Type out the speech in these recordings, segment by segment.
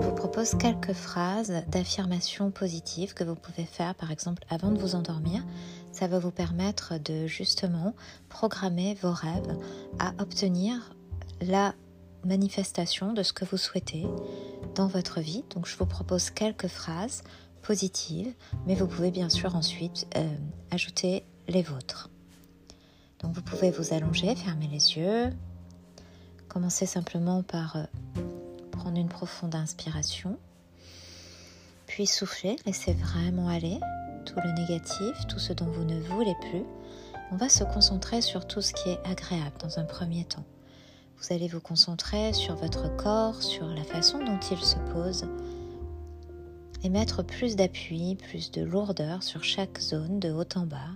vous propose quelques phrases d'affirmation positive que vous pouvez faire par exemple avant de vous endormir. Ça va vous permettre de justement programmer vos rêves à obtenir la manifestation de ce que vous souhaitez dans votre vie. Donc je vous propose quelques phrases positives, mais vous pouvez bien sûr ensuite euh, ajouter les vôtres. Donc vous pouvez vous allonger, fermer les yeux, commencer simplement par euh, prendre une profonde inspiration, puis souffler, laissez vraiment aller tout le négatif, tout ce dont vous ne voulez plus. On va se concentrer sur tout ce qui est agréable dans un premier temps. Vous allez vous concentrer sur votre corps, sur la façon dont il se pose et mettre plus d'appui, plus de lourdeur sur chaque zone de haut en bas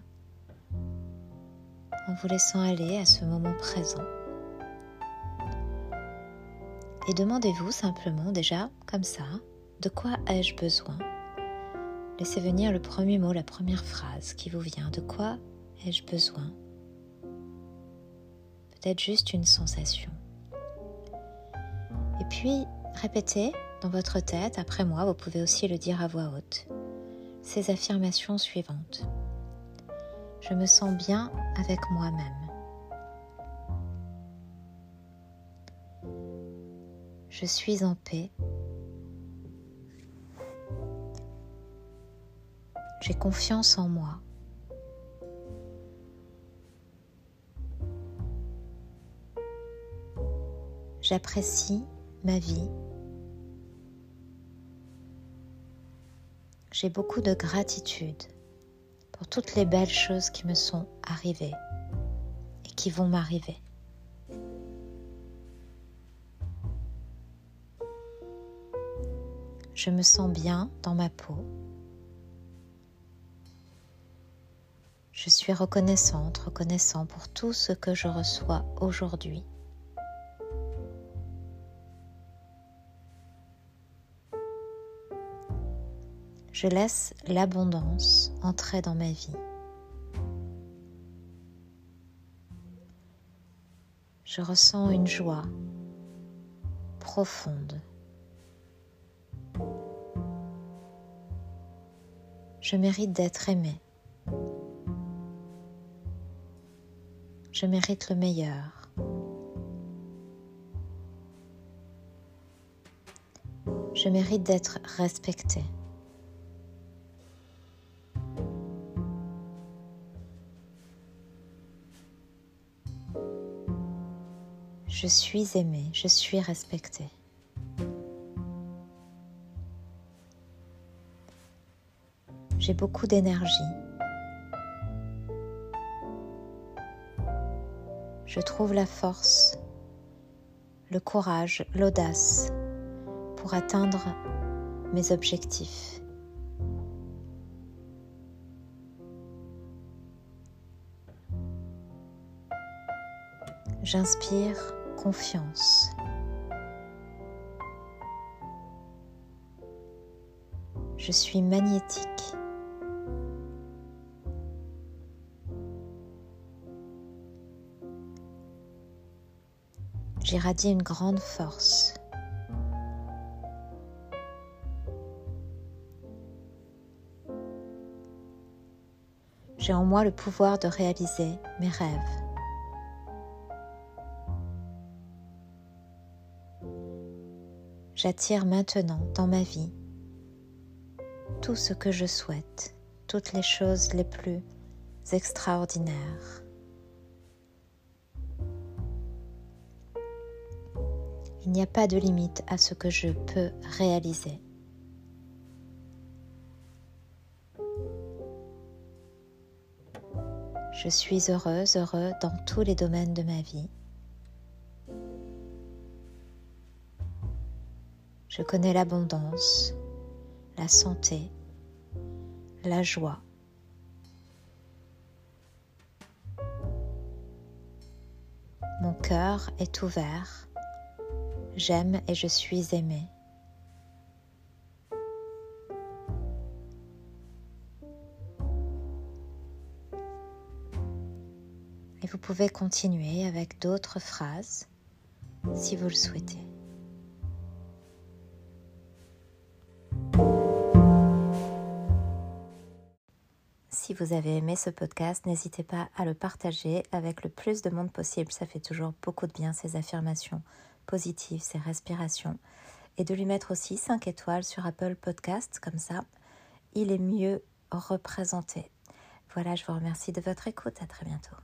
en vous laissant aller à ce moment présent. Et demandez-vous simplement déjà, comme ça, de quoi ai-je besoin? Laissez venir le premier mot, la première phrase qui vous vient. De quoi ai-je besoin? Peut-être juste une sensation. Et puis, répétez dans votre tête, après moi, vous pouvez aussi le dire à voix haute, ces affirmations suivantes. Je me sens bien avec moi-même. Je suis en paix. J'ai confiance en moi. J'apprécie ma vie. J'ai beaucoup de gratitude pour toutes les belles choses qui me sont arrivées et qui vont m'arriver. Je me sens bien dans ma peau. Je suis reconnaissante, reconnaissant pour tout ce que je reçois aujourd'hui. Je laisse l'abondance entrer dans ma vie. Je ressens une joie profonde. Je mérite d'être aimé. Je mérite le meilleur. Je mérite d'être respecté. Je suis aimé, je suis respecté. J'ai beaucoup d'énergie. Je trouve la force, le courage, l'audace pour atteindre mes objectifs. J'inspire confiance. Je suis magnétique. J'irradie une grande force. J'ai en moi le pouvoir de réaliser mes rêves. J'attire maintenant dans ma vie tout ce que je souhaite, toutes les choses les plus extraordinaires. Il n'y a pas de limite à ce que je peux réaliser. Je suis heureuse, heureux dans tous les domaines de ma vie. Je connais l'abondance, la santé, la joie. Mon cœur est ouvert J'aime et je suis aimé. Et vous pouvez continuer avec d'autres phrases si vous le souhaitez. Si vous avez aimé ce podcast, n'hésitez pas à le partager avec le plus de monde possible. Ça fait toujours beaucoup de bien ces affirmations positives, ces respirations. Et de lui mettre aussi 5 étoiles sur Apple Podcast, comme ça, il est mieux représenté. Voilà, je vous remercie de votre écoute. À très bientôt.